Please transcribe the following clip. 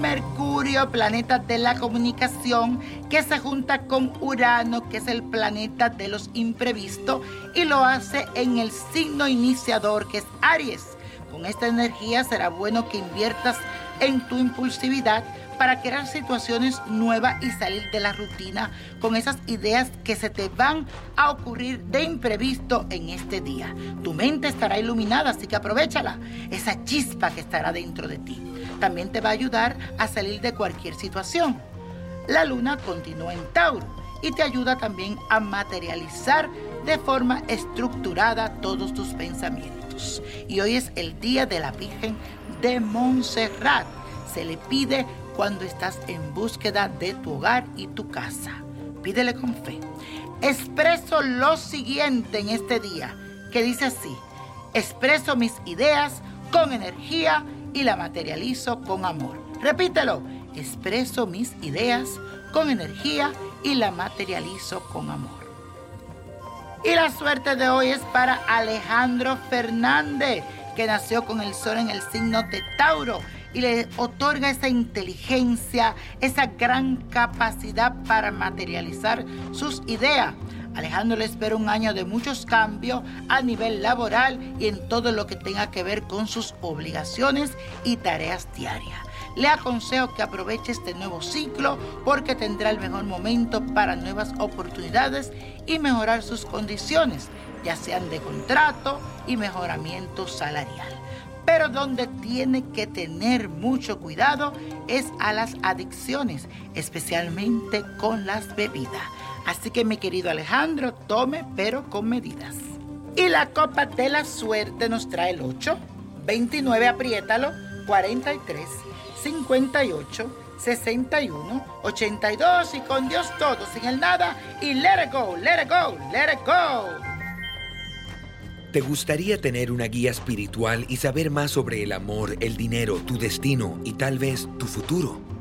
Mercurio, planeta de la comunicación, que se junta con Urano, que es el planeta de los imprevistos, y lo hace en el signo iniciador, que es Aries. Con esta energía será bueno que inviertas en tu impulsividad para crear situaciones nuevas y salir de la rutina con esas ideas que se te van a ocurrir de imprevisto en este día. Tu mente estará iluminada, así que aprovechala, esa chispa que estará dentro de ti. También te va a ayudar a salir de cualquier situación. La luna continúa en Tauro y te ayuda también a materializar de forma estructurada todos tus pensamientos. Y hoy es el día de la Virgen de Montserrat. Se le pide cuando estás en búsqueda de tu hogar y tu casa. Pídele con fe. Expreso lo siguiente en este día, que dice así, expreso mis ideas con energía y la materializo con amor. Repítelo, expreso mis ideas con energía y la materializo con amor. Y la suerte de hoy es para Alejandro Fernández, que nació con el sol en el signo de Tauro y le otorga esa inteligencia, esa gran capacidad para materializar sus ideas. Alejandro le espera un año de muchos cambios a nivel laboral y en todo lo que tenga que ver con sus obligaciones y tareas diarias. Le aconsejo que aproveche este nuevo ciclo porque tendrá el mejor momento para nuevas oportunidades y mejorar sus condiciones, ya sean de contrato y mejoramiento salarial. Pero donde tiene que tener mucho cuidado es a las adicciones, especialmente con las bebidas. Así que mi querido Alejandro, tome pero con medidas. Y la copa de la suerte nos trae el 8, 29, apriétalo, 43, 58, 61, 82 y con Dios todo, sin el nada y let it go, let it go, let it go. ¿Te gustaría tener una guía espiritual y saber más sobre el amor, el dinero, tu destino y tal vez tu futuro?